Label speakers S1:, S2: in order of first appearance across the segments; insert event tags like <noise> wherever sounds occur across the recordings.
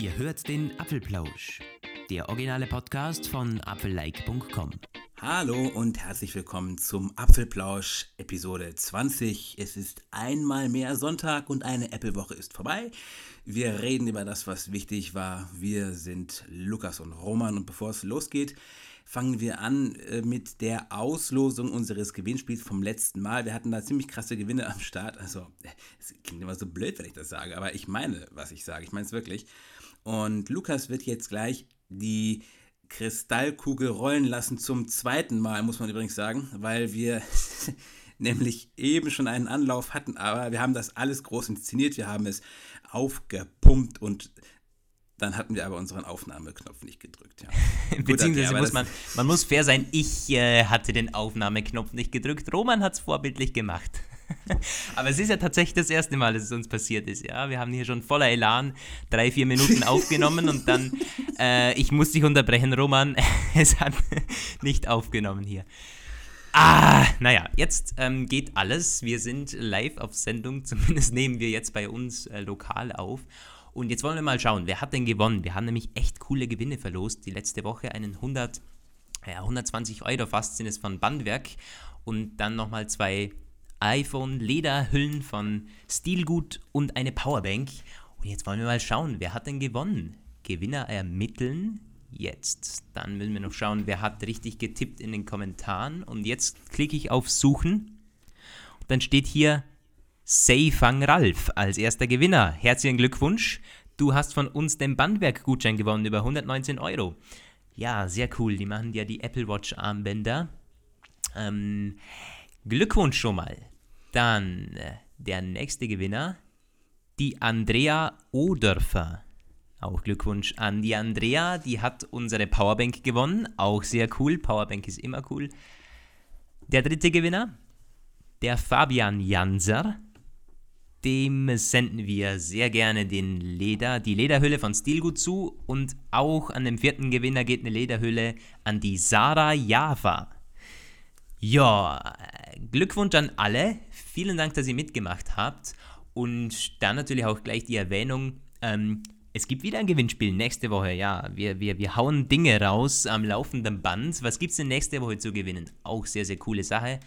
S1: Ihr hört den Apfelplausch, der originale Podcast von apfellike.com.
S2: Hallo und herzlich willkommen zum Apfelplausch Episode 20. Es ist einmal mehr Sonntag und eine Apple-Woche ist vorbei. Wir reden über das, was wichtig war. Wir sind Lukas und Roman und bevor es losgeht, fangen wir an äh, mit der Auslosung unseres Gewinnspiels vom letzten Mal. Wir hatten da ziemlich krasse Gewinne am Start. Also, es klingt immer so blöd, wenn ich das sage, aber ich meine, was ich sage. Ich meine es wirklich. Und Lukas wird jetzt gleich die Kristallkugel rollen lassen zum zweiten Mal, muss man übrigens sagen, weil wir <laughs> nämlich eben schon einen Anlauf hatten, aber wir haben das alles groß inszeniert, wir haben es aufgepumpt und dann hatten wir aber unseren Aufnahmeknopf nicht gedrückt. Ja. <laughs>
S1: Beziehungsweise okay, muss man, man muss fair sein, ich äh, hatte den Aufnahmeknopf nicht gedrückt. Roman hat es vorbildlich gemacht. <laughs> Aber es ist ja tatsächlich das erste Mal, dass es uns passiert ist. Ja, wir haben hier schon voller Elan drei, vier Minuten <laughs> aufgenommen und dann, äh, ich muss dich unterbrechen, Roman, <laughs> es hat nicht aufgenommen hier. Ah, naja, jetzt ähm, geht alles. Wir sind live auf Sendung, zumindest nehmen wir jetzt bei uns äh, lokal auf. Und jetzt wollen wir mal schauen, wer hat denn gewonnen? Wir haben nämlich echt coole Gewinne verlost. Die letzte Woche einen 100, ja, 120 Euro fast sind es von Bandwerk und dann nochmal zwei iPhone-Lederhüllen von Stilgut und eine Powerbank. Und jetzt wollen wir mal schauen, wer hat denn gewonnen? Gewinner ermitteln. Jetzt. Dann müssen wir noch schauen, wer hat richtig getippt in den Kommentaren. Und jetzt klicke ich auf Suchen. Und dann steht hier Seifang Ralf als erster Gewinner. Herzlichen Glückwunsch. Du hast von uns den Bandwerk-Gutschein gewonnen über 119 Euro. Ja, sehr cool. Die machen ja die Apple Watch Armbänder. Ähm, Glückwunsch schon mal. Dann äh, der nächste Gewinner, die Andrea Odörfer. Auch Glückwunsch an die Andrea, die hat unsere Powerbank gewonnen. Auch sehr cool. Powerbank ist immer cool. Der dritte Gewinner, der Fabian Janser. Dem senden wir sehr gerne den Leder, die Lederhülle von Stilgut zu. Und auch an dem vierten Gewinner geht eine Lederhülle an die Sarah Java. Ja, Glückwunsch an alle. Vielen Dank, dass ihr mitgemacht habt. Und dann natürlich auch gleich die Erwähnung, ähm, es gibt wieder ein Gewinnspiel nächste Woche. Ja, wir, wir, wir hauen Dinge raus am laufenden Band. Was gibt es denn nächste Woche zu gewinnen? Auch sehr, sehr coole Sache.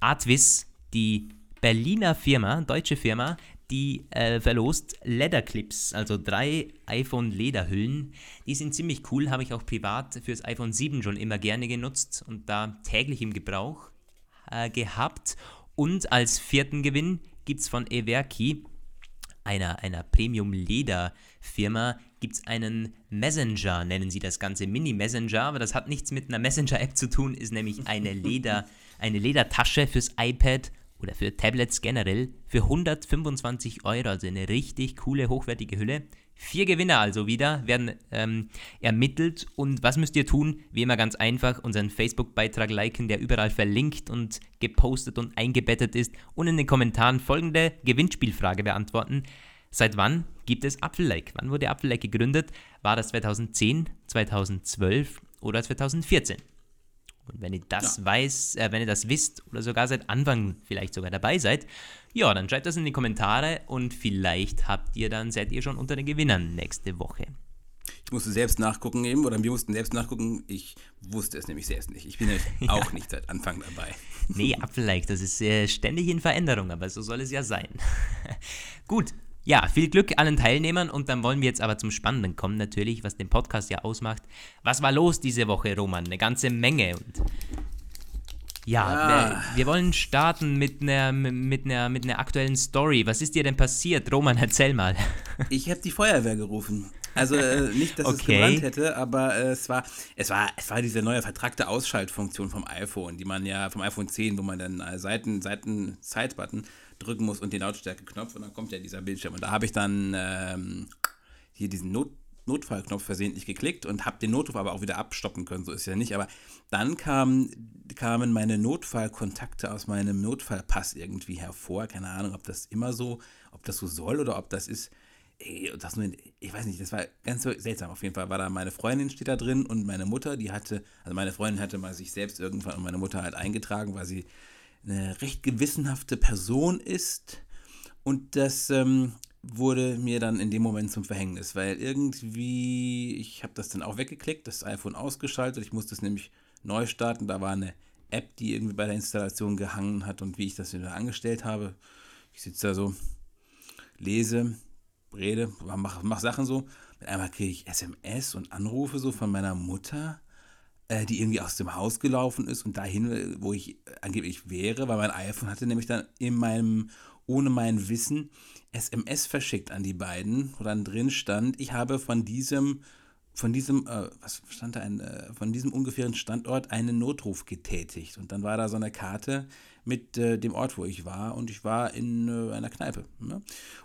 S1: Artvis, die Berliner Firma, deutsche Firma, die äh, verlost Leatherclips, also drei iPhone-Lederhüllen. Die sind ziemlich cool, habe ich auch privat fürs iPhone 7 schon immer gerne genutzt und da täglich im Gebrauch äh, gehabt. Und als vierten Gewinn gibt es von Everki, einer, einer Premium-Leder-Firma, gibt es einen Messenger, nennen sie das Ganze Mini-Messenger, aber das hat nichts mit einer Messenger-App zu tun, ist nämlich eine, Leder, eine Ledertasche fürs iPad oder für Tablets generell für 125 Euro, also eine richtig coole, hochwertige Hülle. Vier Gewinner also wieder werden ähm, ermittelt. Und was müsst ihr tun? Wie immer ganz einfach, unseren Facebook-Beitrag liken, der überall verlinkt und gepostet und eingebettet ist. Und in den Kommentaren folgende Gewinnspielfrage beantworten. Seit wann gibt es Apfellike? Wann wurde Apfellike gegründet? War das 2010, 2012 oder 2014? Und wenn ihr das ja. weiß, äh, wenn ihr das wisst oder sogar seit Anfang vielleicht sogar dabei seid, ja, dann schreibt das in die Kommentare und vielleicht habt ihr dann, seid ihr schon unter den Gewinnern nächste Woche.
S2: Ich musste selbst nachgucken eben, oder wir mussten selbst nachgucken. Ich wusste es nämlich selbst nicht. Ich bin <laughs> ja. auch nicht seit Anfang dabei.
S1: Nee, Apfelike, das ist äh, ständig in Veränderung, aber so soll es ja sein. <laughs> Gut, ja, viel Glück allen Teilnehmern und dann wollen wir jetzt aber zum Spannenden kommen, natürlich, was den Podcast ja ausmacht. Was war los diese Woche, Roman? Eine ganze Menge. Und ja, ja. Wir, wir, wollen starten mit einer, mit, einer, mit einer aktuellen Story. Was ist dir denn passiert? Roman, erzähl mal. <laughs>
S2: Ich habe die Feuerwehr gerufen. Also äh, nicht, dass okay. es gebrannt hätte, aber äh, es, war, es, war, es war diese neue vertragte Ausschaltfunktion vom iPhone, die man ja vom iPhone 10, wo man dann äh, Seiten, Seiten Side-Button drücken muss und den Lautstärke-Knopf und dann kommt ja dieser Bildschirm. Und da habe ich dann ähm, hier diesen Not Notfallknopf versehentlich geklickt und habe den Notruf aber auch wieder abstoppen können, so ist ja nicht. Aber dann kam, kamen meine Notfallkontakte aus meinem Notfallpass irgendwie hervor. Keine Ahnung, ob das immer so, ob das so soll oder ob das ist. Das nur, ich weiß nicht, das war ganz seltsam. Auf jeden Fall war da meine Freundin steht da drin und meine Mutter, die hatte, also meine Freundin hatte mal sich selbst irgendwann und meine Mutter halt eingetragen, weil sie eine recht gewissenhafte Person ist. Und das ähm, wurde mir dann in dem Moment zum Verhängnis, weil irgendwie, ich habe das dann auch weggeklickt, das iPhone ausgeschaltet, ich musste es nämlich neu starten, da war eine App, die irgendwie bei der Installation gehangen hat und wie ich das wieder angestellt habe. Ich sitze da so, lese, rede, mach, mach Sachen so. Mit einmal kriege ich SMS und Anrufe so von meiner Mutter, die irgendwie aus dem Haus gelaufen ist und dahin, wo ich angeblich wäre, weil mein iPhone hatte nämlich dann in meinem, ohne mein Wissen, SMS verschickt an die beiden, wo dann drin stand, ich habe von diesem von diesem, äh, was stand da, ein, äh, von diesem ungefähren Standort einen Notruf getätigt. Und dann war da so eine Karte mit äh, dem Ort, wo ich war. Und ich war in äh, einer Kneipe. Ne?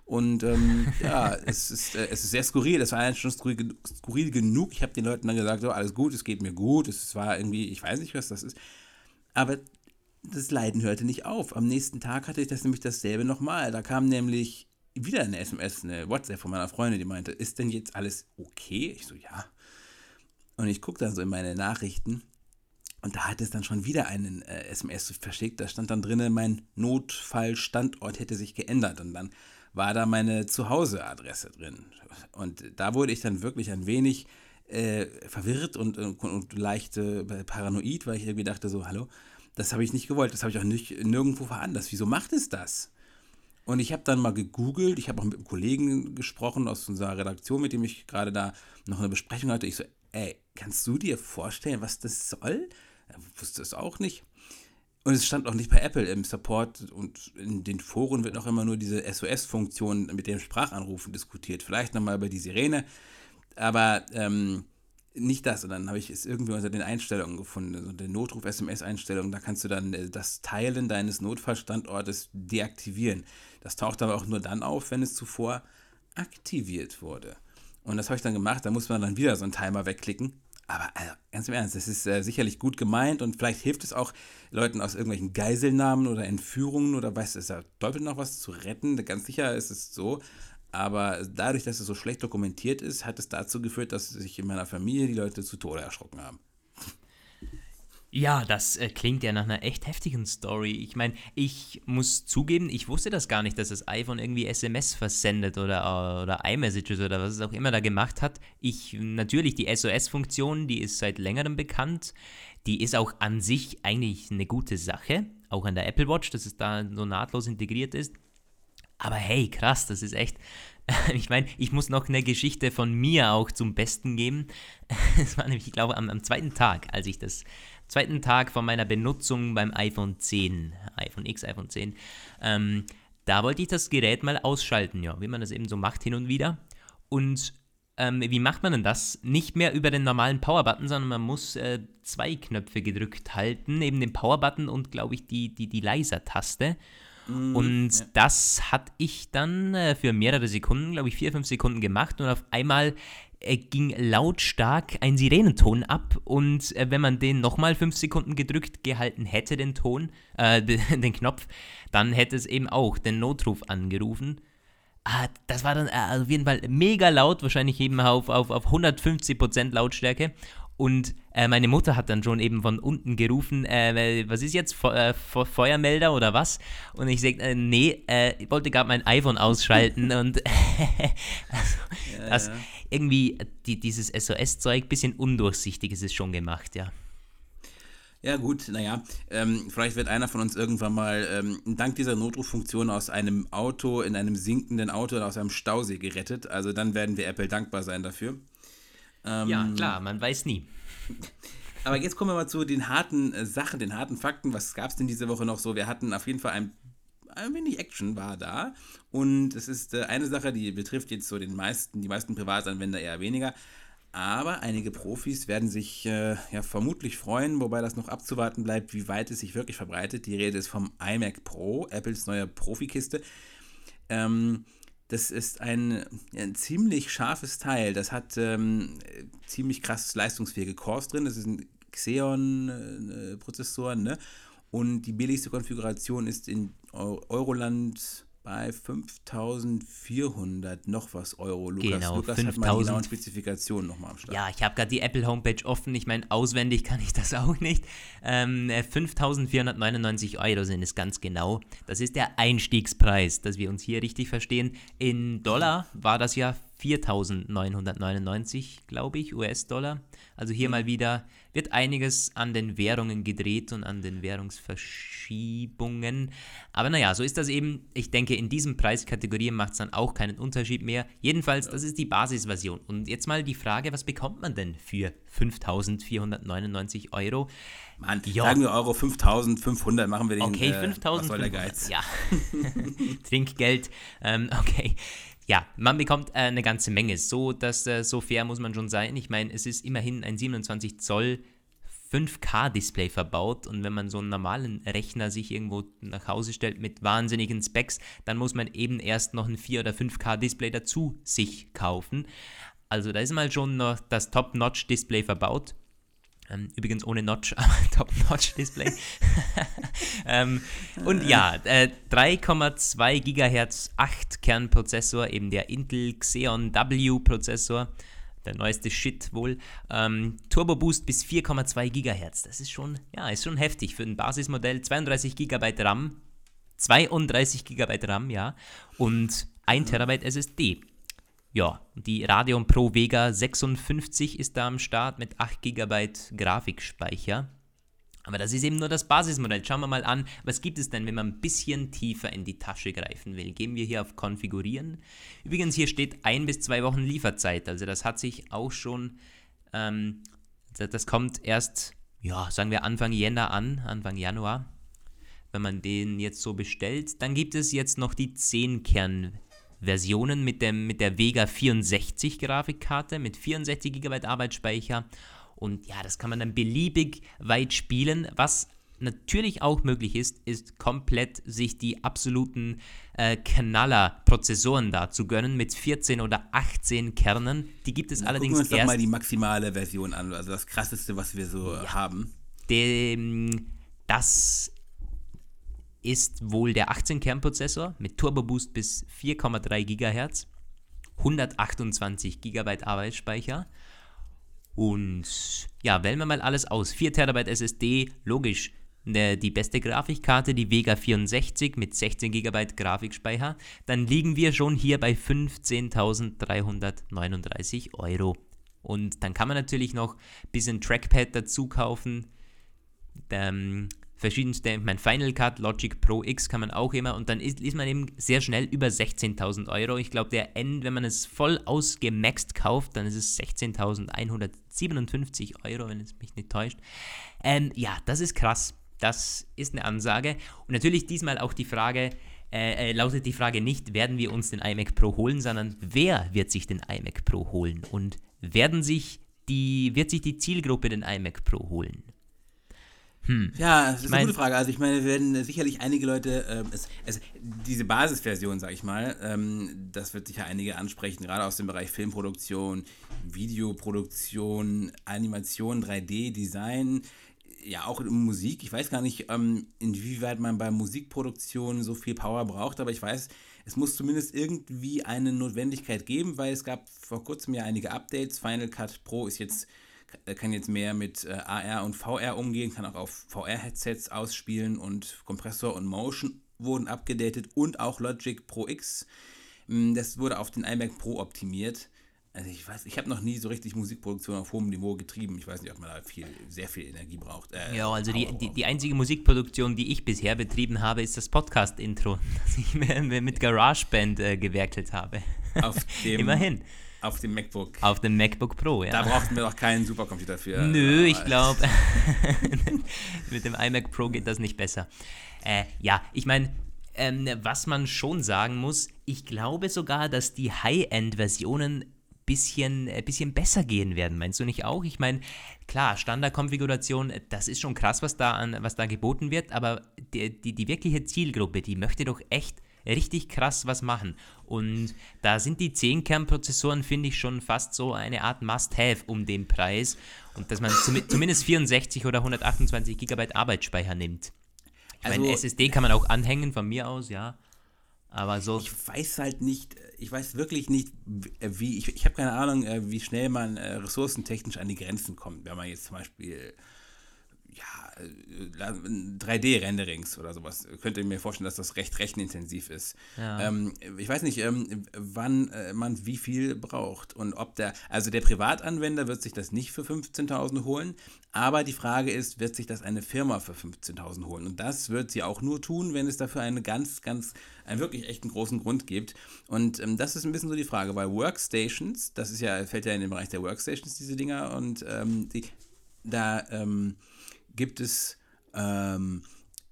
S2: Und ähm, <laughs> ja, es ist, äh, es ist sehr skurril. Das war eigentlich schon skurril, skurril genug. Ich habe den Leuten dann gesagt, so, alles gut, es geht mir gut. Es war irgendwie, ich weiß nicht, was das ist. Aber das Leiden hörte nicht auf. Am nächsten Tag hatte ich das nämlich dasselbe nochmal. Da kam nämlich wieder eine SMS, eine WhatsApp von meiner Freundin, die meinte, ist denn jetzt alles okay? Ich so, ja. Und ich gucke dann so in meine Nachrichten und da hat es dann schon wieder einen äh, SMS verschickt. Da stand dann drinnen, mein Notfallstandort hätte sich geändert und dann war da meine Zuhauseadresse drin. Und da wurde ich dann wirklich ein wenig äh, verwirrt und, und, und leicht äh, paranoid, weil ich irgendwie dachte so, hallo, das habe ich nicht gewollt, das habe ich auch nicht nirgendwo veranlasst. Wieso macht es das? Und ich habe dann mal gegoogelt, ich habe auch mit einem Kollegen gesprochen aus unserer Redaktion, mit dem ich gerade da noch eine Besprechung hatte. Ich so, ey, kannst du dir vorstellen, was das soll? Er wusste es auch nicht. Und es stand auch nicht bei Apple im Support und in den Foren wird auch immer nur diese SOS-Funktion mit dem Sprachanrufen diskutiert. Vielleicht nochmal über die Sirene, aber ähm, nicht das. Und dann habe ich es irgendwie unter den Einstellungen gefunden, also der Notruf-SMS-Einstellung. Da kannst du dann äh, das Teilen deines Notfallstandortes deaktivieren. Das taucht aber auch nur dann auf, wenn es zuvor aktiviert wurde. Und das habe ich dann gemacht. Da muss man dann wieder so einen Timer wegklicken. Aber also, ganz im Ernst, das ist äh, sicherlich gut gemeint und vielleicht hilft es auch Leuten aus irgendwelchen Geiselnahmen oder Entführungen oder weiß es ja doppelt noch was zu retten. Ganz sicher ist es so. Aber dadurch, dass es so schlecht dokumentiert ist, hat es dazu geführt, dass sich in meiner Familie die Leute zu Tode erschrocken haben.
S1: Ja, das äh, klingt ja nach einer echt heftigen Story. Ich meine, ich muss zugeben, ich wusste das gar nicht, dass das iPhone irgendwie SMS versendet oder, oder iMessages oder was es auch immer da gemacht hat. Ich, natürlich, die SOS-Funktion, die ist seit längerem bekannt. Die ist auch an sich eigentlich eine gute Sache, auch an der Apple Watch, dass es da so nahtlos integriert ist. Aber hey, krass, das ist echt. <laughs> Ich meine, ich muss noch eine Geschichte von mir auch zum Besten geben. <laughs> Es war nämlich, ich glaube, am, am zweiten Tag, als ich das zweiten Tag von meiner Benutzung beim iPhone 10, iPhone X, iPhone 10, ähm, da wollte ich das Gerät mal ausschalten, ja, wie man das eben so macht hin und wieder. Und ähm, wie macht man denn das? Nicht mehr über den normalen Power-Button, sondern man muss äh, zwei Knöpfe gedrückt halten, neben dem Power-Button und, glaube ich, die, die, die Leiser-Taste. Mm, und ja. das hatte ich dann äh, für mehrere Sekunden, glaube ich, vier, fünf Sekunden gemacht und auf einmal äh, ging lautstark ein Sirenenton ab und äh, wenn man den nochmal fünf Sekunden gedrückt gehalten hätte, den Ton, äh, <laughs> den Knopf, dann hätte es eben auch den Notruf angerufen. Ah, das war dann äh, auf jeden Fall mega laut, wahrscheinlich eben auf, auf, auf 150% Lautstärke. Und äh, meine Mutter hat dann schon eben von unten gerufen, äh, was ist jetzt, Fe äh, Feuermelder oder was? Und ich sagte, äh, nee, äh, ich wollte gerade mein iPhone ausschalten <laughs> und <laughs> also, ja, ja. irgendwie die, dieses SOS-Zeug, bisschen undurchsichtig ist es schon gemacht, ja.
S2: Ja, gut, naja, ähm, vielleicht wird einer von uns irgendwann mal ähm, dank dieser Notruffunktion aus einem Auto, in einem sinkenden Auto oder aus einem Stausee gerettet. Also dann werden wir Apple dankbar sein dafür.
S1: Ähm, ja, klar, man weiß nie. <laughs>
S2: Aber jetzt kommen wir mal zu den harten äh, Sachen, den harten Fakten. Was gab es denn diese Woche noch so? Wir hatten auf jeden Fall ein, ein wenig Action war da. Und es ist äh, eine Sache, die betrifft jetzt so den meisten, die meisten Privatanwender eher weniger. Aber einige Profis werden sich äh, ja vermutlich freuen, wobei das noch abzuwarten bleibt, wie weit es sich wirklich verbreitet. Die Rede ist vom iMac Pro, Apples neue Profikiste. Ähm, das ist ein, ein, ziemlich scharfes Teil. Das hat ähm, ziemlich krass leistungsfähige Cores drin. Das ist ein Xeon-Prozessor. Äh, ne? Und die billigste Konfiguration ist in Euroland bei 5400 noch was Euro. Lukas,
S1: Genau,
S2: Lukas hat mal die
S1: 5000.
S2: genauen Spezifikationen nochmal am Start.
S1: Ja, ich habe gerade die Apple Homepage offen. Ich meine, auswendig kann ich das <laughs> auch nicht. Ähm, äh, 5.499 Euro sind es ganz genau. Das ist der Einstiegspreis, dass wir uns hier richtig verstehen. In Dollar war das ja 4.999, glaube ich, US-Dollar. Also hier mal wieder wird einiges an den Währungen gedreht und an den Währungsverschiebungen. Aber naja, so ist das eben. Ich denke, in diesen Preiskategorien macht es dann auch keinen Unterschied mehr. Jedenfalls, das ist die Basisversion. Und jetzt mal die Frage, was bekommt man denn für 5.499 Euro?
S2: Mann,
S1: Ja.
S2: sagen wir Euro 5500, machen wir den.
S1: Okay,
S2: äh, Was soll der
S1: 5.500.
S2: Geiz?
S1: Ja. <laughs> Trinkgeld. Ähm, okay. Ja, man bekommt äh, eine ganze Menge. So, dass, äh, so fair muss man schon sein. Ich meine, es ist immerhin ein 27 Zoll 5K-Display verbaut und wenn man so einen normalen Rechner sich irgendwo nach Hause stellt mit wahnsinnigen Specs, dann muss man eben erst noch ein 4 oder 5K-Display dazu sich kaufen. Also da ist mal schon noch das Top-Notch-Display verbaut. Ähm, übrigens ohne Notch, <laughs> aber Top-Notch-Display. <laughs> ähm, und ja, äh, 3,2 GHz 8-Kern-Prozessor, eben der Intel Xeon W-Prozessor, der neueste Shit wohl. Ähm, Turbo Boost bis 4,2 GHz, das ist schon, ja, ist schon heftig für ein Basismodell. 32 GB RAM, 32 GB RAM, ja, und 1 Terabyte SSD. Ja, die Radeon Pro Vega 56 ist da am Start mit 8 GB Grafikspeicher. Aber das ist eben nur das Basismodell. Schauen wir mal an, was gibt es denn, wenn man ein bisschen tiefer in die Tasche greifen will. Gehen wir hier auf Konfigurieren. Übrigens, hier steht ein bis zwei Wochen Lieferzeit. Also das hat sich auch schon, ähm, das kommt erst, ja, sagen wir Anfang Jänner an, Anfang Januar. Wenn man den jetzt so bestellt, dann gibt es jetzt noch die 10-Kern-Versionen mit, dem, mit der Vega 64 Grafikkarte mit 64 GB Arbeitsspeicher. Und ja, das kann man dann beliebig weit spielen. Was natürlich auch möglich ist, ist komplett sich die absoluten äh, Knaller-Prozessoren da zu gönnen mit 14 oder 18 Kernen. Die gibt es
S2: Gucken wir
S1: allerdings
S2: uns doch
S1: erst
S2: mal die maximale Version an, also das krasseste, was wir so haben.
S1: dem, das ist wohl der 18-Kern-Prozessor mit Turbo Boost bis 4,3 GHz, 128 GB Arbeitsspeicher. Und ja, wählen wir mal alles aus. 4 TB SSD, logisch. ne, Die beste Grafikkarte, die Vega 64 mit 16 GB Grafikspeicher. Dann liegen wir schon hier bei 15.339 Euro. Und dann kann man natürlich noch ein bisschen Trackpad dazu kaufen. Ähm, verschiedenste, mein Final Cut, Logic Pro X kann man auch immer und dann ist, ist man eben sehr schnell über 16.000 Euro. Ich glaube, der End, wenn man es voll ausgemaxt kauft, dann ist es 16.157 Euro, wenn es mich nicht täuscht. Ähm, ja, das ist krass. Das ist eine Ansage. Und natürlich diesmal auch die Frage, äh, äh, lautet die Frage nicht, werden wir uns den iMac Pro holen, sondern wer wird sich den iMac Pro holen? Und werden sich die, wird sich die Zielgruppe den iMac Pro holen?
S2: Ja, das ist
S1: mein-
S2: eine gute Frage. Also ich meine, wir werden sicherlich einige Leute, ähm, es, es, diese Basisversion, sag ich mal, ähm, das wird sicher einige ansprechen, gerade aus dem Bereich Filmproduktion, Videoproduktion, Animation, 3D-Design, ja auch in Musik. Ich weiß gar nicht, ähm, inwieweit man bei Musikproduktion so viel Power braucht, aber ich weiß, es muss zumindest irgendwie eine Notwendigkeit geben, weil es gab vor kurzem ja einige Updates. Final Cut Pro ist jetzt kann jetzt mehr mit äh, AR und VR umgehen, kann auch auf VR-Headsets ausspielen und Kompressor und Motion wurden abgedatet und auch Logic Pro X. Mm, Das wurde auf den iMac Pro optimiert. Also ich weiß, ich habe noch nie so richtig Musikproduktion auf hohem Niveau getrieben. Ich weiß nicht, ob man da viel, sehr viel Energie braucht. Äh,
S1: Ja, also die, die, die einzige Musikproduktion, die ich bisher betrieben habe, ist das Podcast-Intro, <laughs> das ich mit GarageBand äh, gewerkelt habe. <laughs> Immerhin.
S2: Auf dem MacBook.
S1: Auf dem MacBook Pro, ja.
S2: Da brauchten wir doch keinen Supercomputer für.
S1: Nö, ich
S2: Aber-
S1: glaube, <laughs> <laughs> mit dem iMac Pro geht das nicht besser. Äh, ja, ich meine, ähm, was man schon sagen muss, ich glaube sogar, dass die High-End-Versionen bisschen, äh, bisschen besser gehen werden. Meinst du nicht auch? Ich meine, klar, Standardkonfiguration, äh, das ist schon krass, was da, an, was da geboten wird, aber die, die, die wirkliche Zielgruppe, die möchte doch echt richtig krass was machen. Und da sind die 10-Kern-Prozessoren, finde ich, schon fast so eine Art Must-Have um den Preis. Und dass man zumi- zumindest 64 oder 128 GB Arbeitsspeicher nimmt. Ich meine,
S2: Also-
S1: SSD kann man auch anhängen, von mir aus, ja. Aber so.
S2: Ich weiß halt nicht, ich weiß wirklich nicht, wie, ich, ich habe keine Ahnung, äh, wie schnell man äh, ressourcentechnisch an die Grenzen kommt, wenn man jetzt zum Beispiel ja, 3D-Renderings oder sowas. Könnt ihr mir vorstellen, dass das recht rechenintensiv ist. Ja. Ähm, ich weiß nicht, ähm, wann äh, man wie viel braucht und ob der, also der Privatanwender wird sich das nicht für 15.000 holen, aber die Frage ist, wird sich das eine Firma für 15.000 holen? Und das wird sie auch nur tun, wenn es dafür einen ganz, ganz, einen wirklich echten großen Grund gibt. Und ähm, das ist ein bisschen so die Frage, weil Workstations, das ist ja, fällt ja in den Bereich der Workstations, diese Dinger, und ähm, die, da, ähm, gibt es ähm,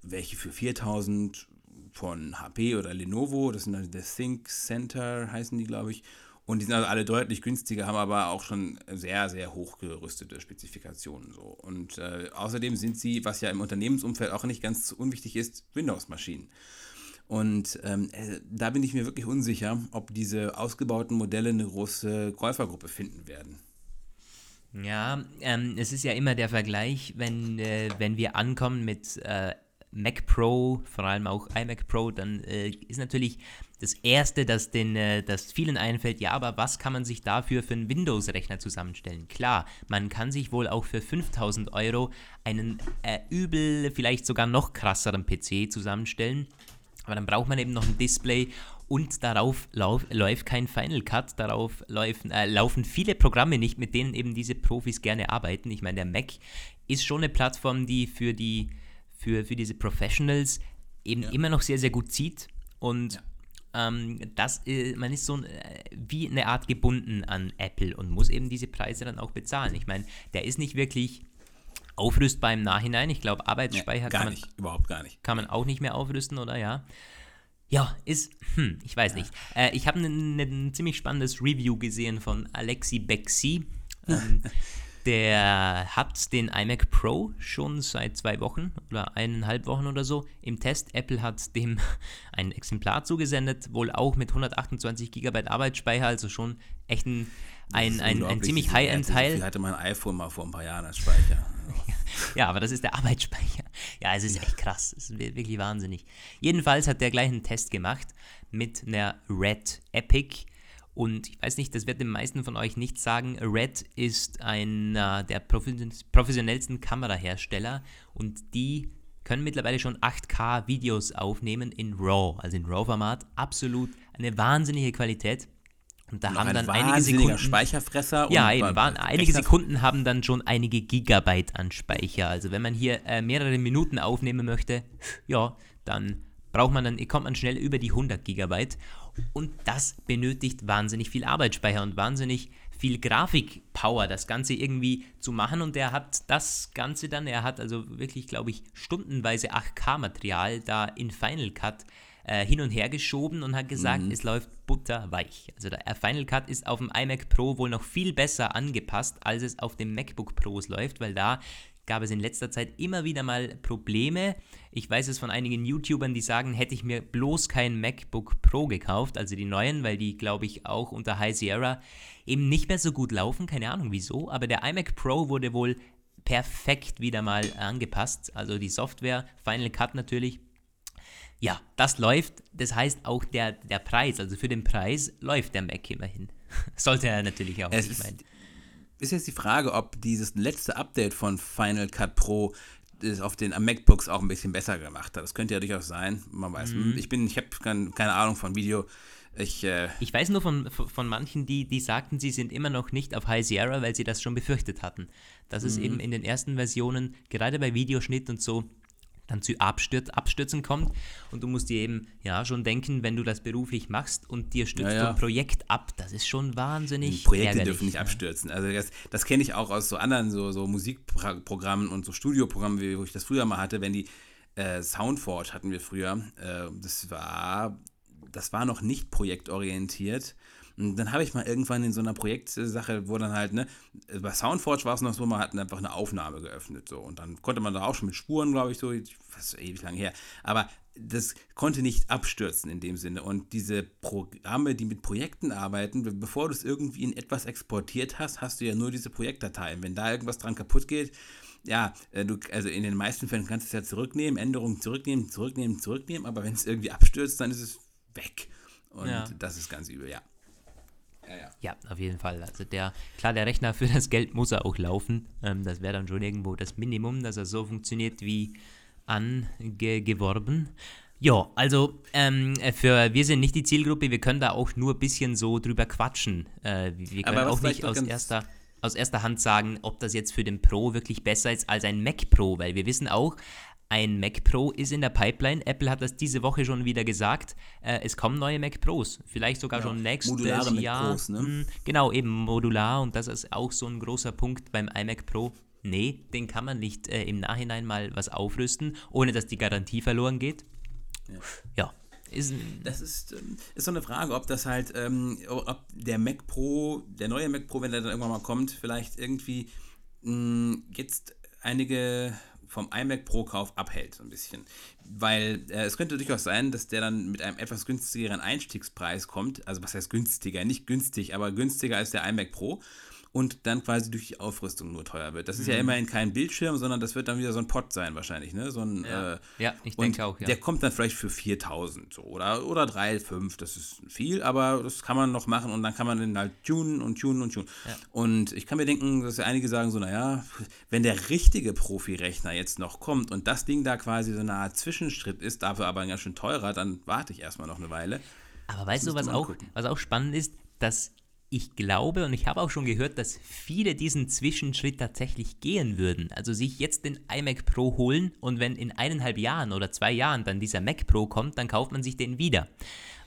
S2: welche für 4000 von HP oder Lenovo, das sind also der Think Center, heißen die, glaube ich. Und die sind also alle deutlich günstiger, haben aber auch schon sehr, sehr hochgerüstete Spezifikationen. So. Und äh, außerdem sind sie, was ja im Unternehmensumfeld auch nicht ganz unwichtig ist, Windows-Maschinen. Und ähm, äh, da bin ich mir wirklich unsicher, ob diese ausgebauten Modelle eine große Käufergruppe finden werden.
S1: Ja, ähm, es ist ja immer der Vergleich, wenn, äh, wenn wir ankommen mit äh, Mac Pro, vor allem auch iMac Pro, dann äh, ist natürlich das Erste, das, den, äh, das vielen einfällt, ja, aber was kann man sich dafür für einen Windows-Rechner zusammenstellen? Klar, man kann sich wohl auch für 5000 Euro einen äh, übel, vielleicht sogar noch krasseren PC zusammenstellen. Aber dann braucht man eben noch ein Display und darauf lauf, läuft kein Final Cut, darauf laufen, äh, laufen viele Programme nicht, mit denen eben diese Profis gerne arbeiten. Ich meine, der Mac ist schon eine Plattform, die für, die, für, für diese Professionals eben ja. immer noch sehr, sehr gut zieht und ja. ähm, das, äh, man ist so äh, wie eine Art gebunden an Apple und muss eben diese Preise dann auch bezahlen. Ich meine, der ist nicht wirklich aufrüstbar im Nachhinein. Ich glaube, Arbeitsspeicher
S2: nee, kann
S1: man,
S2: nicht, überhaupt gar nicht.
S1: Kann man auch nicht mehr aufrüsten, oder ja? Ja, ist, hm, ich weiß ja. nicht. Äh, ich habe ein ne, ne, ziemlich spannendes Review gesehen von Alexi Bexi. <laughs> Ähm, der hat den iMac Pro schon seit zwei Wochen oder eineinhalb Wochen oder so im Test. Apple hat dem <laughs> ein Exemplar zugesendet, wohl auch mit 128 GB Arbeitsspeicher, also schon echt ein, ein, ein, ein ziemlich High-End-Teil.
S2: Ich hatte mein iPhone mal vor ein paar Jahren als Speicher. <laughs>
S1: ja, aber das ist der Arbeitsspeicher. Ja, es ist echt krass. Es ist wirklich wahnsinnig. Jedenfalls hat der gleich einen Test gemacht mit einer Red Epic. Und ich weiß nicht, das wird den meisten von euch nicht sagen. Red ist einer der professionellsten Kamerahersteller und die können mittlerweile schon 8K Videos aufnehmen in RAW, also in RAW-Format. Absolut eine wahnsinnige Qualität. Und da haben dann einige Sekunden.
S2: Speicherfresser.
S1: Ja, eben. Waren, einige Sekunden haben dann schon einige Gigabyte an Speicher. Also wenn man hier äh, mehrere Minuten aufnehmen möchte, ja, dann braucht man dann, kommt man schnell über die 100 Gigabyte. Und das benötigt wahnsinnig viel Arbeitsspeicher und wahnsinnig viel Grafikpower, das Ganze irgendwie zu machen. Und er hat das Ganze dann, er hat also wirklich, glaube ich, stundenweise 8K-Material da in Final Cut äh, hin und her geschoben und hat gesagt, mhm. es läuft butterweich. Also der Final Cut ist auf dem iMac Pro wohl noch viel besser angepasst, als es auf dem MacBook Pros läuft, weil da gab es in letzter Zeit immer wieder mal Probleme. Ich weiß es von einigen YouTubern, die sagen, hätte ich mir bloß kein MacBook Pro gekauft, also die neuen, weil die, glaube ich, auch unter High Sierra eben nicht mehr so gut laufen. Keine Ahnung wieso, aber der iMac Pro wurde wohl perfekt wieder mal angepasst. Also die Software, Final Cut natürlich, ja, das läuft. Das heißt auch der, der Preis, also für den Preis läuft der Mac immerhin. <laughs> Sollte er natürlich auch.
S2: Es ist, ist jetzt die Frage, ob dieses letzte Update von Final Cut Pro das auf den MacBooks auch ein bisschen besser gemacht hat. Das könnte ja durchaus sein. Man weiß. Mhm. Ich bin, ich habe kein, keine Ahnung von Video. Ich, äh
S1: ich weiß nur von, von manchen, die, die sagten, sie sind immer noch nicht auf High Sierra, weil sie das schon befürchtet hatten. Dass mhm. es eben in den ersten Versionen, gerade bei Videoschnitt und so, dann zu Abstürz, Abstürzen kommt. Und du musst dir eben ja schon denken, wenn du das beruflich machst und dir stürzt ja, ja. ein Projekt ab, das ist schon wahnsinnig.
S2: Projekte dürfen nicht ja. abstürzen. Also das, das kenne ich auch aus so anderen so, so Musikprogrammen und so Studioprogrammen, wie wo ich das früher mal hatte, wenn die äh, Soundforge hatten wir früher. Äh, das war das war noch nicht projektorientiert. Und dann habe ich mal irgendwann in so einer Projektsache, wo dann halt, ne, bei Soundforge war es noch so, man hat einfach eine Aufnahme geöffnet, so. Und dann konnte man da auch schon mit Spuren, glaube ich, so, was ewig lang her. Aber das konnte nicht abstürzen in dem Sinne. Und diese Programme, die mit Projekten arbeiten, bevor du es irgendwie in etwas exportiert hast, hast du ja nur diese Projektdateien. Wenn da irgendwas dran kaputt geht, ja, äh, du, also in den meisten Fällen kannst du es ja zurücknehmen, Änderungen zurücknehmen, zurücknehmen, zurücknehmen, aber wenn es irgendwie abstürzt, dann ist es weg. Und
S1: Ja.
S2: das ist ganz übel, ja. Ja, ja.
S1: Ja, auf jeden Fall. Also der, klar, der Rechner für das Geld muss er auch laufen. Ähm, das wäre dann schon irgendwo das Minimum, dass er so funktioniert wie angeworben. Ja, also ähm, für wir sind nicht die Zielgruppe, wir können da auch nur ein bisschen so drüber quatschen. Äh, wir können auch nicht aus erster, aus erster Hand sagen, ob das jetzt für den Pro wirklich besser ist als ein Mac Pro, weil wir wissen auch, ein Mac Pro ist in der Pipeline. Apple hat das diese Woche schon wieder gesagt. Äh, es kommen neue Mac Pros. Vielleicht sogar
S2: Ja,
S1: schon nächstes
S2: modulare Mac
S1: Jahr.
S2: Pros, ne?
S1: Mm, Genau, eben modular und das ist auch so ein großer Punkt beim iMac Pro. Nee, den kann man nicht äh, im Nachhinein mal was aufrüsten, ohne dass die Garantie verloren geht. Ja, ist ein-
S2: Das ist, ähm, ist so eine Frage, ob das halt, ähm, ob der Mac Pro, der neue Mac Pro, wenn der dann irgendwann mal kommt, vielleicht irgendwie mh, jetzt einige vom iMac Pro Kauf abhält, so ein bisschen. Weil äh, es könnte durchaus sein, dass der dann mit einem etwas günstigeren Einstiegspreis kommt. Also was heißt günstiger? Nicht günstig, aber günstiger als der iMac Pro. Und dann quasi durch die Aufrüstung nur teuer wird. Das ist ja immerhin kein Bildschirm, sondern das wird dann wieder so ein Pod sein wahrscheinlich, ne? So ein,
S1: Ja.
S2: äh,
S1: Ja, ich denke auch, ja.
S2: Der kommt dann vielleicht für 4000 so oder, oder 3, 5, das ist viel, aber das kann man noch machen und dann kann man den halt tunen und tunen und tunen. Und ich kann mir denken, dass ja einige sagen so, naja, wenn der richtige Profi-Rechner jetzt noch kommt und das Ding da quasi so eine Art Zwischenschritt ist, dafür aber ganz schön teurer, dann warte ich erstmal noch eine Weile.
S1: Aber weißt du, was auch, was auch spannend ist, dass ich glaube und ich habe auch schon gehört, dass viele diesen Zwischenschritt tatsächlich gehen würden. Also sich jetzt den iMac Pro holen und wenn in eineinhalb Jahren oder zwei Jahren dann dieser Mac Pro kommt, dann kauft man sich den wieder.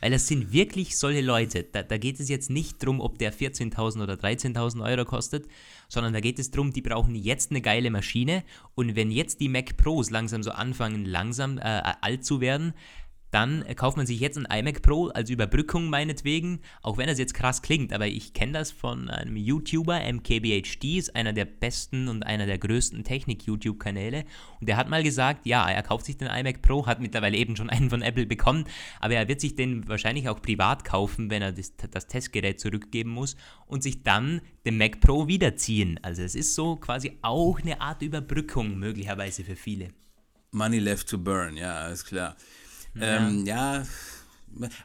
S1: Weil das sind wirklich solche Leute. Da, da geht es jetzt nicht darum, ob der 14.000 oder 13.000 Euro kostet, sondern da geht es darum, die brauchen jetzt eine geile Maschine und wenn jetzt die Mac Pros langsam so anfangen, langsam äh, alt zu werden, dann äh, kauft man sich jetzt ein iMac Pro als Überbrückung meinetwegen, auch wenn das jetzt krass klingt, aber ich kenne das von einem YouTuber, MKBHD, ist einer der besten und einer der größten Technik-YouTube-Kanäle und der hat mal gesagt, ja, er kauft sich den iMac Pro, hat mittlerweile eben schon <laughs> einen von Apple bekommen, aber er wird sich den wahrscheinlich auch privat kaufen, wenn er das, das Testgerät zurückgeben muss und sich dann den Mac Pro wiederziehen. Also es ist so quasi auch eine Art Überbrückung möglicherweise für viele.
S2: Money left to burn, ja, alles klar. Ja, ähm, ja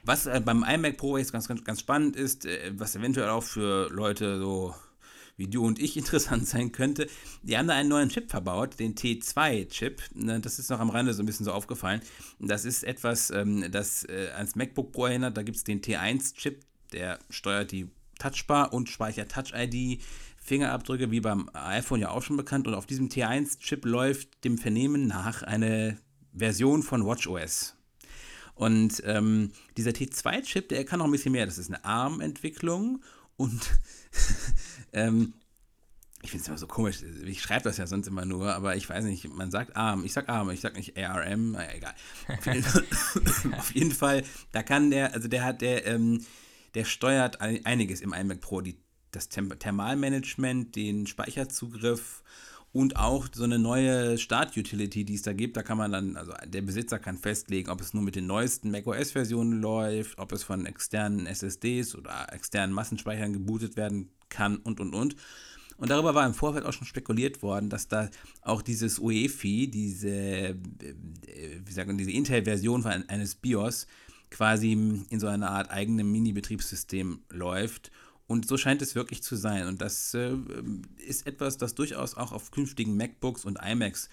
S2: was äh, beim iMac Pro jetzt ganz, ganz, ganz spannend ist, äh, was eventuell auch für Leute so wie du und ich <laughs> interessant sein könnte, die haben da einen neuen Chip verbaut, den T2-Chip. Ne, Das ist noch am Rande so ein bisschen so aufgefallen. Das ist etwas, ähm, das äh, ans MacBook Pro erinnert. Da gibt es den T1-Chip, der steuert die Touchbar und speichert Touch-ID. Fingerabdrücke, wie beim iPhone ja auch schon bekannt. Und auf diesem T1-Chip läuft dem Vernehmen nach eine Version von WatchOS. Und ähm, dieser T2-Chip, der kann noch ein bisschen mehr. Das ist eine ARM-Entwicklung und <laughs> ähm, ich finde es immer so komisch. Ich schreibe das ja sonst immer nur, aber ich weiß nicht, man sagt ARM. Ich sag ARM, ich sag nicht ARM, naja, egal. <laughs> Auf jeden, Fall, da kann der, also der hat, der, ähm, der steuert ein- einiges im iMac Pro, die, das Thermalmanagement, den Speicherzugriff und auch so eine neue Start-Utility, die es da gibt. Da kann man dann, also der Besitzer kann festlegen, ob es nur mit den neuesten macOS-Versionen läuft, ob es von externen SSDs oder externen Massenspeichern gebootet werden kann und und und. Und darüber war im Vorfeld auch schon spekuliert worden, dass da auch dieses UEFI, diese, äh, wie sagt man, diese Intel-Version eines BIOS quasi in so einer Art eigenem Mini-Betriebssystem läuft. Und so scheint es wirklich zu sein. Und das äh, ist etwas, das durchaus auch auf künftigen MacBooks und iMacs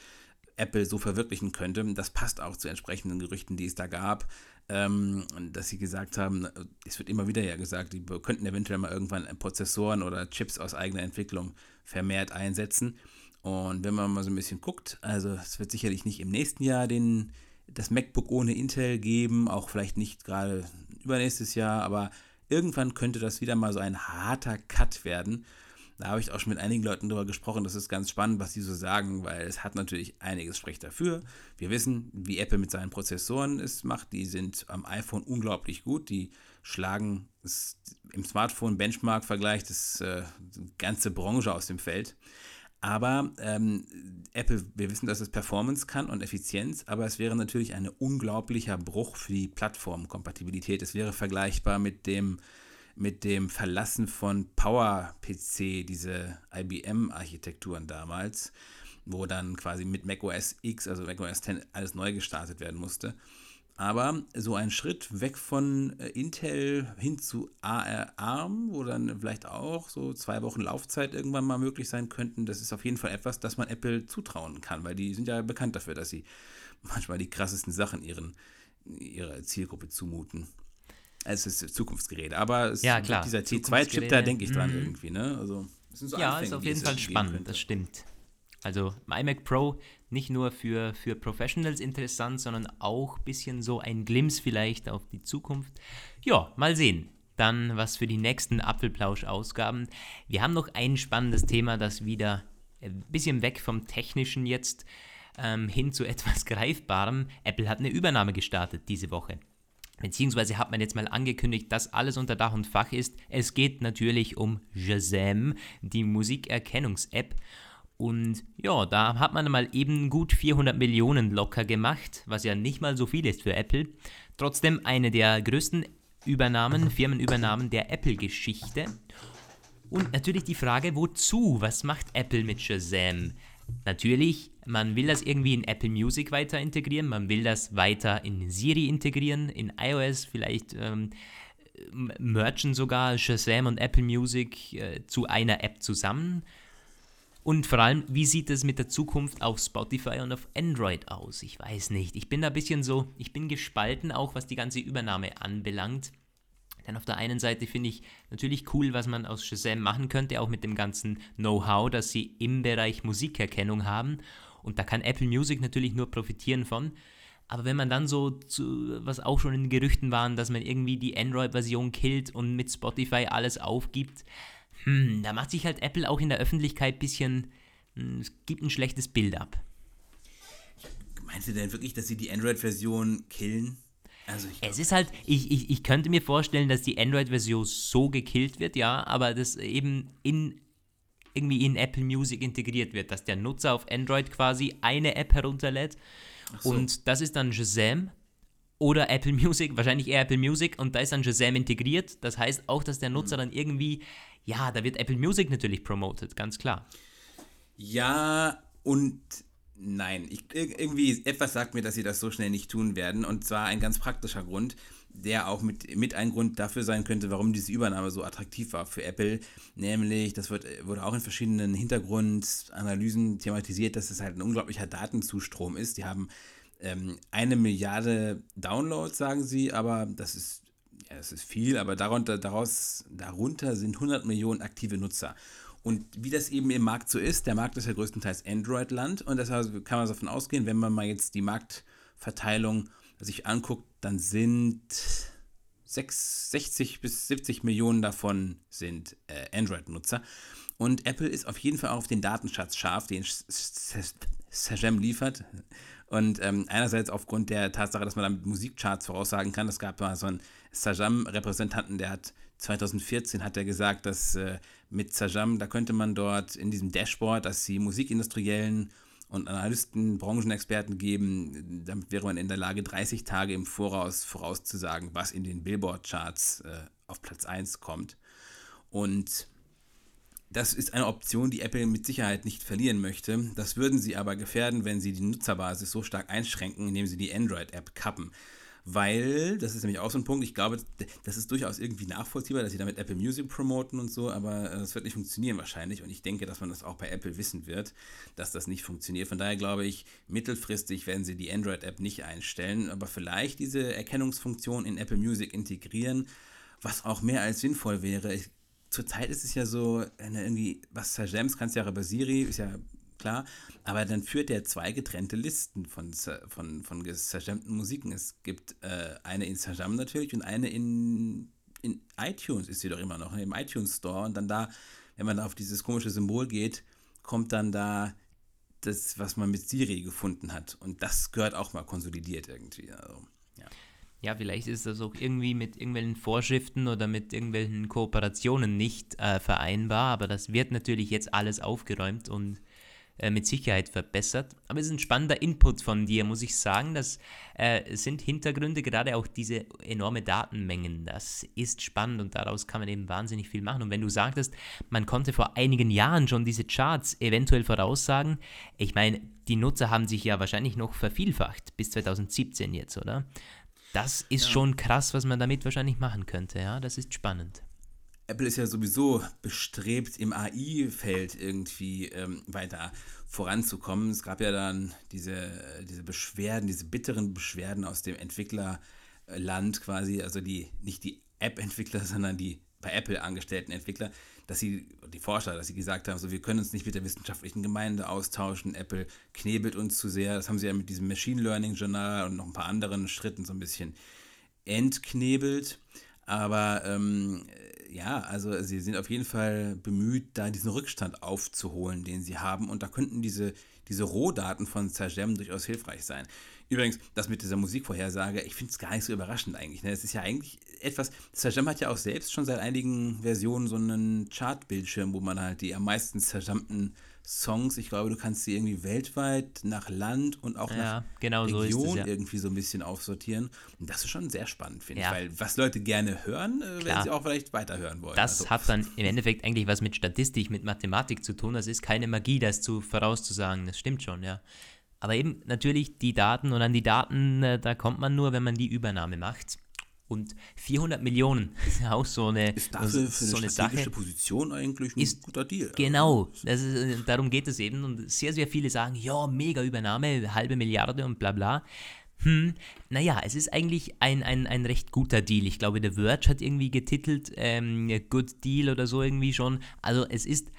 S2: Apple so verwirklichen könnte. Das passt auch zu entsprechenden Gerüchten, die es da gab, ähm, dass sie gesagt haben, es wird immer wieder ja gesagt, die könnten eventuell mal irgendwann Prozessoren oder Chips aus eigener Entwicklung vermehrt einsetzen. Und wenn man mal so ein bisschen guckt, also es wird sicherlich nicht im nächsten Jahr den, das MacBook ohne Intel geben, auch vielleicht nicht gerade übernächstes Jahr, aber irgendwann könnte das wieder mal so ein harter Cut werden. Da habe ich auch schon mit einigen Leuten darüber gesprochen. Das ist ganz spannend, was die so sagen, weil es hat natürlich einiges spricht dafür. Wir wissen, wie Apple mit seinen Prozessoren es macht. Die sind am iPhone unglaublich gut. Die schlagen im Smartphone-Benchmark-Vergleich das äh, ganze Branche aus dem Feld. Aber ähm, Apple, wir wissen, dass es Performance kann und Effizienz, aber es wäre natürlich ein unglaublicher Bruch für die Plattformkompatibilität. Es wäre vergleichbar mit dem, mit dem Verlassen von PowerPC, diese IBM-Architekturen damals, wo dann quasi mit macOS X, also macOS 10, alles neu gestartet werden musste. Aber so ein Schritt weg von äh, Intel hin zu ARM, wo dann vielleicht auch so zwei Wochen Laufzeit irgendwann mal möglich sein könnten, das ist auf jeden Fall etwas, das man Apple zutrauen kann, weil die sind ja bekannt dafür, dass sie manchmal die krassesten Sachen ihren, ihrer Zielgruppe zumuten. Es ist Zukunftsgerät, aber es
S1: ja, klar.
S2: dieser T2-Chip, da denke ich dran mhm. irgendwie. Ne? Also,
S1: so ja, Anfänge, ist auf jeden Fall spannend, das stimmt. Also iMac Pro nicht nur für, für Professionals interessant, sondern auch ein bisschen so ein Glimpse vielleicht auf die Zukunft. Ja, mal sehen. Dann was für die nächsten Apfelplausch-Ausgaben. Wir haben noch ein spannendes Thema, das wieder ein bisschen weg vom Technischen jetzt ähm, hin zu <laughs> etwas Greifbarem. Apple hat eine Übernahme gestartet diese Woche. Beziehungsweise hat man jetzt mal angekündigt, dass alles unter Dach und Fach ist. Es geht natürlich um Shazam, die Musikerkennungs-App. Und ja, da hat man mal eben gut 400 Millionen locker gemacht, was ja nicht mal so viel ist für Apple. Trotzdem eine der größten Übernahmen, Firmenübernahmen der Apple-Geschichte. Und natürlich die Frage, wozu? Was macht Apple mit Shazam? Natürlich, man will das irgendwie in Apple Music weiter integrieren, man will das weiter in Siri integrieren, in iOS vielleicht ähm, merchen sogar Shazam und Apple Music äh, zu einer App zusammen. Und vor allem, wie sieht es mit der Zukunft auf Spotify und auf Android aus? Ich weiß nicht. Ich bin da ein bisschen so, ich bin gespalten, auch was die ganze Übernahme anbelangt. Denn auf der einen Seite finde ich natürlich cool, was man aus Shazam machen könnte, auch mit dem ganzen Know-how, das sie im Bereich Musikerkennung haben. Und da kann Apple Music natürlich nur profitieren von. Aber wenn man dann so, zu, was auch schon in Gerüchten waren, dass man irgendwie die Android-Version killt und mit Spotify alles aufgibt, hm, da macht sich halt Apple auch in der Öffentlichkeit ein bisschen, hm, es gibt ein schlechtes Bild ab.
S2: Meinst du denn wirklich, dass sie die Android-Version killen?
S1: Also es ist halt, ich, ich, ich könnte mir vorstellen, dass die Android-Version so gekillt wird, ja, aber das eben in irgendwie in Apple Music integriert wird, dass der Nutzer auf Android quasi eine App herunterlädt so. und das ist dann Shazam oder Apple Music, wahrscheinlich eher Apple Music und da ist dann Shazam integriert. Das heißt auch, dass der Nutzer mhm. dann irgendwie ja, da wird Apple Music natürlich promoted, ganz klar.
S2: Ja und nein. Ich, irgendwie etwas sagt mir, dass sie das so schnell nicht tun werden. Und zwar ein ganz praktischer Grund, der auch mit, mit ein Grund dafür sein könnte, warum diese Übernahme so attraktiv war für Apple. Nämlich, das wird, wurde auch in verschiedenen Hintergrundanalysen thematisiert, dass es halt ein unglaublicher Datenzustrom ist. Die haben ähm, eine Milliarde Downloads, sagen sie, aber das ist das ist viel, aber darunter, daraus, darunter sind 100 Millionen aktive Nutzer. Und wie das eben im Markt so ist, der Markt ist ja größtenteils Android-Land und deshalb kann man davon ausgehen, wenn man mal jetzt die Marktverteilung sich anguckt, dann sind 6, 60 bis 70 Millionen davon sind äh, Android-Nutzer. Und Apple ist auf jeden Fall auf den Datenschatz scharf, den Sajem liefert. Und ähm, einerseits aufgrund der Tatsache, dass man damit Musikcharts voraussagen kann. Es gab mal so einen Sajam-Repräsentanten, der hat 2014 hat er gesagt, dass äh, mit Sajam, da könnte man dort in diesem Dashboard, dass sie Musikindustriellen und Analysten, Branchenexperten geben, damit wäre man in der Lage, 30 Tage im Voraus vorauszusagen, was in den Billboard-Charts äh, auf Platz 1 kommt. Und das ist eine Option, die Apple mit Sicherheit nicht verlieren möchte. Das würden sie aber gefährden, wenn sie die Nutzerbasis so stark einschränken, indem sie die Android-App kappen. Weil, das ist nämlich auch so ein Punkt, ich glaube, das ist durchaus irgendwie nachvollziehbar, dass sie damit Apple Music promoten und so, aber das wird nicht funktionieren wahrscheinlich. Und ich denke, dass man das auch bei Apple wissen wird, dass das nicht funktioniert. Von daher glaube ich, mittelfristig werden sie die Android-App nicht einstellen, aber vielleicht diese Erkennungsfunktion in Apple Music integrieren, was auch mehr als sinnvoll wäre. Ich zurzeit ist es ja so, irgendwie, was Sajems kannst du ja über Siri, ist ja klar, aber dann führt er zwei getrennte Listen von, von, von gesajamten Musiken. Es gibt äh, eine in Sajam natürlich und eine in, in iTunes ist sie doch immer noch, ne, im iTunes Store und dann da, wenn man auf dieses komische Symbol geht, kommt dann da das, was man mit Siri gefunden hat und das gehört auch mal konsolidiert irgendwie. Also
S1: ja, vielleicht ist das auch irgendwie mit irgendwelchen Vorschriften oder mit irgendwelchen Kooperationen nicht äh, vereinbar, aber das wird natürlich jetzt alles aufgeräumt und äh, mit Sicherheit verbessert. Aber es ist ein spannender Input von dir, muss ich sagen. Das äh, sind Hintergründe, gerade auch diese enorme Datenmengen. Das ist spannend und daraus kann man eben wahnsinnig viel machen. Und wenn du sagtest, man konnte vor einigen Jahren schon diese Charts eventuell voraussagen, ich meine, die Nutzer haben sich ja wahrscheinlich noch vervielfacht bis 2017 jetzt, oder? Das ist ja. schon krass, was man damit wahrscheinlich machen könnte, ja. Das ist spannend.
S2: Apple ist ja sowieso bestrebt, im AI-Feld irgendwie ähm, weiter voranzukommen. Es gab ja dann diese, diese Beschwerden, diese bitteren Beschwerden aus dem Entwicklerland quasi, also die, nicht die App-Entwickler, <laughs> sondern die bei Apple angestellten Entwickler, dass sie, die Forscher, dass sie gesagt haben, so wir können uns nicht mit der wissenschaftlichen Gemeinde austauschen, Apple knebelt uns zu sehr. Das haben sie ja mit diesem Machine Learning Journal und noch ein paar anderen Schritten so ein bisschen entknebelt. Aber ähm, ja, also sie sind auf jeden Fall bemüht, da diesen Rückstand aufzuholen, den sie haben. Und da könnten diese, diese Rohdaten von Zergem durchaus hilfreich sein. Übrigens, das mit dieser Musikvorhersage, ich finde es gar nicht so überraschend eigentlich. Ne? Es ist ja eigentlich etwas, Zerjam hat ja auch selbst schon seit einigen Versionen so einen Chartbildschirm, wo man halt die am meisten zerjammten Songs, ich glaube, du kannst sie irgendwie weltweit nach Land und auch ja, nach
S1: genau
S2: Region
S1: so es,
S2: ja. irgendwie so ein bisschen aufsortieren. Und das ist schon sehr spannend, finde ja. ich, weil was Leute gerne hören, äh, werden sie auch vielleicht weiterhören wollen.
S1: Das also. hat dann im Endeffekt eigentlich was mit Statistik, mit Mathematik zu tun. Das ist keine Magie, das zu vorauszusagen. Das stimmt schon, ja. Aber eben natürlich die Daten und an die Daten, äh, da kommt man nur, wenn man die Übernahme macht. Und 400 Millionen <laughs> ist ja auch so eine,
S2: ist dafür für so eine, Sache. Position eigentlich ein
S1: ist,
S2: guter Deal.
S1: Genau, ist, äh, darum geht es eben. Und sehr, sehr viele sagen, ja, mega Übernahme, halbe Milliarde und bla bla. Hm, naja, es ist eigentlich ein, ein, ein recht guter Deal. Ich glaube, The Verge hat irgendwie getitelt, ähm, Good Deal oder so irgendwie schon. Also es ist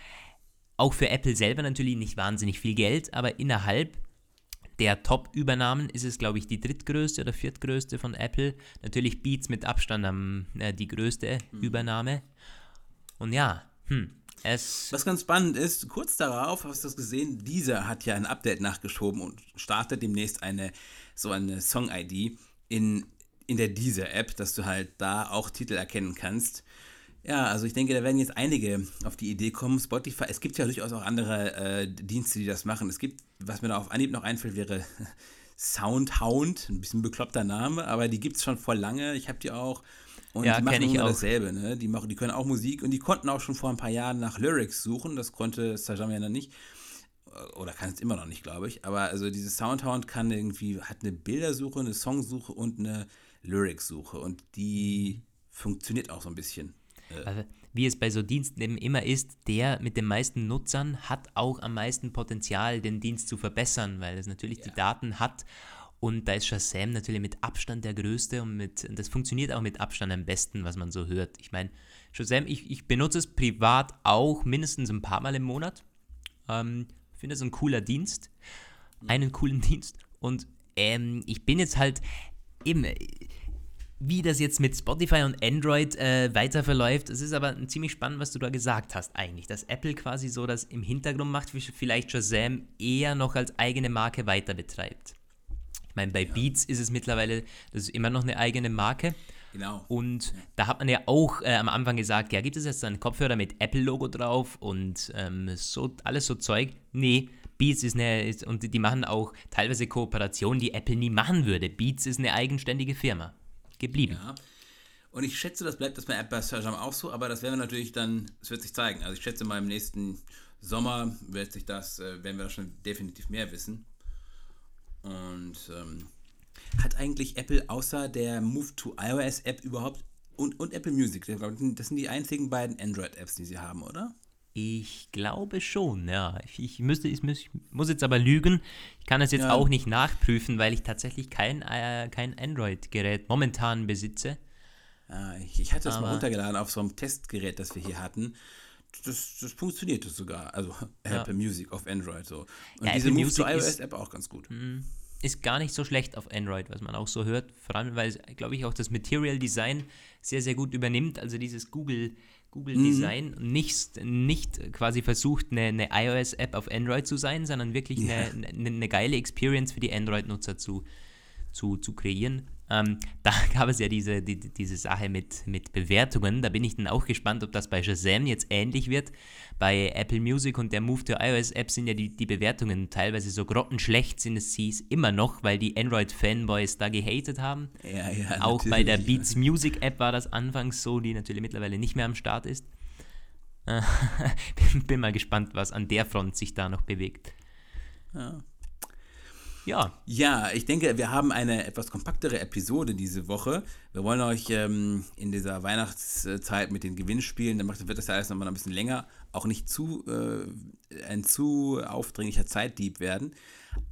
S1: auch für Apple selber natürlich nicht wahnsinnig viel Geld, aber innerhalb der Top-Übernahmen ist es, glaube ich, die drittgrößte oder viertgrößte von Apple. Natürlich Beats mit Abstand am, äh, die größte mhm. Übernahme. Und ja, hm, es.
S2: Was ganz spannend ist, kurz darauf hast du es gesehen, dieser hat ja ein Update nachgeschoben und startet demnächst eine so eine Song-ID in, in der Deezer-App, dass du halt da auch Titel erkennen kannst. Ja, also ich denke, da werden jetzt einige auf die Idee kommen. Spotify, es gibt ja durchaus auch andere äh, Dienste, die das machen. Es gibt, was mir da auf Anhieb noch einfällt, wäre <laughs> Soundhound, ein bisschen bekloppter Name, aber die gibt es schon vor lange. Ich habe die auch. Und ja, die machen ich immer dasselbe, ne? Die, machen, die können auch Musik und die konnten auch schon vor ein paar Jahren nach Lyrics suchen. Das konnte Sajam ja noch nicht. Oder kann es immer noch nicht, glaube ich. Aber also dieses Soundhound kann irgendwie, hat eine Bildersuche, eine Songsuche und eine Lyrics-Suche. Und die funktioniert auch so ein bisschen.
S1: Also, wie es bei so Diensten eben immer ist, der mit den meisten Nutzern hat auch am meisten Potenzial, den Dienst zu verbessern, weil es natürlich ja. die Daten hat. Und da ist Shazam natürlich mit Abstand der größte und mit, das funktioniert auch mit Abstand am besten, was man so hört. Ich meine, Shazam, ich, ich benutze es privat auch mindestens ein paar Mal im Monat. Ähm, finde es ein cooler Dienst, einen coolen <laughs> Dienst. Und ähm, ich bin jetzt halt eben, wie das jetzt mit Spotify und Android äh, weiter verläuft. Es ist aber ziemlich spannend, was du da gesagt hast eigentlich, dass Apple quasi so das im Hintergrund macht, wie vielleicht Shazam eher noch als eigene Marke weiter betreibt. Ich meine, bei ja. Beats ist es mittlerweile, das ist immer noch eine eigene Marke.
S2: Genau.
S1: Und ja. da hat man ja auch äh, am Anfang gesagt, ja, gibt es jetzt einen Kopfhörer mit Apple-Logo drauf und ähm, so alles so Zeug? Nee, Beats ist eine, ist, und die machen auch teilweise Kooperationen, die Apple nie machen würde. Beats ist eine eigenständige Firma geblieben.
S2: Ja. Und ich schätze, das bleibt das bei App Sajam auch so, aber das werden wir natürlich dann, es wird sich zeigen. Also ich schätze mal im nächsten Sommer wird sich das, äh, werden wir da schon definitiv mehr wissen. Und ähm, hat eigentlich Apple außer der Move to iOS App überhaupt und, und Apple Music, das sind die einzigen beiden Android-Apps, die sie haben, oder?
S1: Ich glaube schon, ja. Ich, ich müsste, ich muss, ich muss jetzt aber lügen. Ich kann es jetzt ja. auch nicht nachprüfen, weil ich tatsächlich kein, äh, kein Android-Gerät momentan besitze.
S2: Ja, ich, ich, hatte es mal runtergeladen auf so einem Testgerät, das wir hier hatten. Das, das funktionierte sogar. Also ja. Apple Music auf Android so. Und diese Apple Move to iOS-App auch ganz gut.
S1: Mhm. Ist gar nicht so schlecht auf Android, was man auch so hört. Vor allem, weil, glaube ich, auch das Material Design sehr, sehr gut übernimmt. Also dieses Google- Google mhm. Design nicht, nicht quasi versucht, eine, eine iOS-App auf Android zu sein, sondern wirklich ja. eine, eine, eine, geile Experience für die Android-Nutzer zu, zu, zu kreieren. Ähm, <laughs> da gab es ja diese, die, diese Sache mit, mit Bewertungen. Da bin ich dann auch gespannt, ob das bei Shazam jetzt ähnlich wird. Bei Apple Music und der Move to iOS App sind ja die, die Bewertungen teilweise so grottenschlecht, sind es sie immer noch, weil die Android-Fanboys da gehatet haben.
S2: Ja, ja,
S1: auch bei der Beats Music App war das anfangs so, die natürlich mittlerweile nicht mehr am Start ist. <laughs> bin, bin mal gespannt, was an der Front sich da noch bewegt.
S2: Ja.
S1: Ja.
S2: Ja, ich denke, wir haben eine etwas kompaktere Episode diese Woche. Wir wollen euch ähm, in dieser Weihnachtszeit mit den Gewinnspielen, dann wird das ja alles nochmal ein bisschen länger, auch nicht zu äh, ein zu aufdringlicher Zeitdieb werden.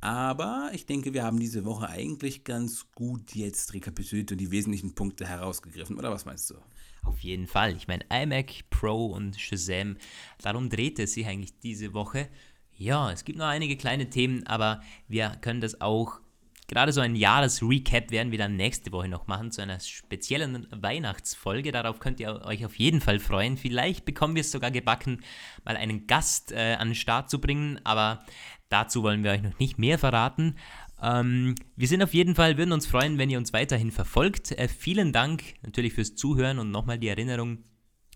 S2: Aber ich denke, wir haben diese Woche eigentlich ganz gut jetzt rekapituliert und die wesentlichen Punkte herausgegriffen. Oder was meinst du?
S1: Auf jeden Fall. Ich meine, iMac Pro und Shazam, darum dreht es sich eigentlich diese Woche. Ja, es gibt noch einige kleine Themen, aber wir können das auch, gerade so ein Jahresrecap werden wir dann nächste Woche noch machen, zu einer speziellen Weihnachtsfolge. Darauf könnt ihr euch auf jeden Fall freuen. Vielleicht bekommen wir es sogar gebacken, mal einen Gast äh, an den Start zu bringen, aber dazu wollen wir euch noch nicht mehr verraten. Ähm, wir sind auf jeden Fall, würden uns freuen, wenn ihr uns weiterhin verfolgt. Äh, vielen Dank natürlich fürs Zuhören und nochmal die Erinnerung,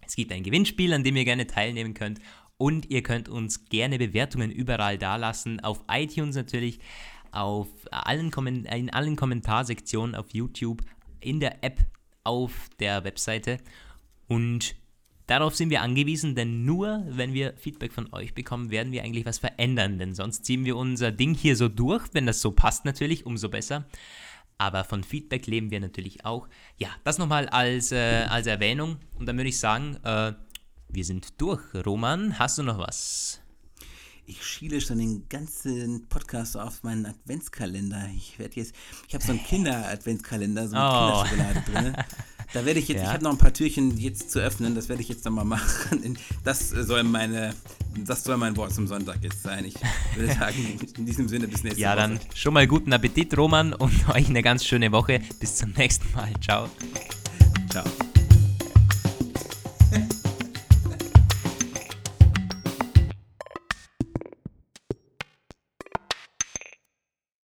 S1: es gibt ein Gewinnspiel, an dem ihr gerne teilnehmen könnt und ihr könnt uns gerne Bewertungen überall dalassen, auf iTunes natürlich, auf allen in allen Kommentarsektionen auf YouTube, in der App, auf der Webseite. Und darauf sind wir angewiesen, denn nur wenn wir Feedback von euch bekommen, werden wir eigentlich was verändern. Denn sonst ziehen wir unser Ding hier so durch. Wenn das so passt natürlich, umso besser. Aber von Feedback leben wir natürlich auch. Ja, das nochmal als, äh, als Erwähnung. Und dann würde ich sagen, äh, wir sind durch. Roman, hast du noch was?
S2: Ich schiele schon den ganzen Podcast auf meinen Adventskalender. Ich werde jetzt, ich habe so einen Kinder-Adventskalender, so eine oh. Kinderschokolade drin. <laughs> Da werde ich jetzt, ja. ich habe noch ein paar Türchen jetzt zu öffnen, das werde ich jetzt nochmal <laughs> machen. Das soll meine, das soll mein Wort zum Sonntag jetzt sein. Ich würde <laughs> sagen, in diesem Sinne bis nächste
S1: ja, Woche. Ja, dann schon mal guten Appetit, Roman, und euch eine ganz schöne Woche. Bis zum nächsten Mal. Ciao. Ciao.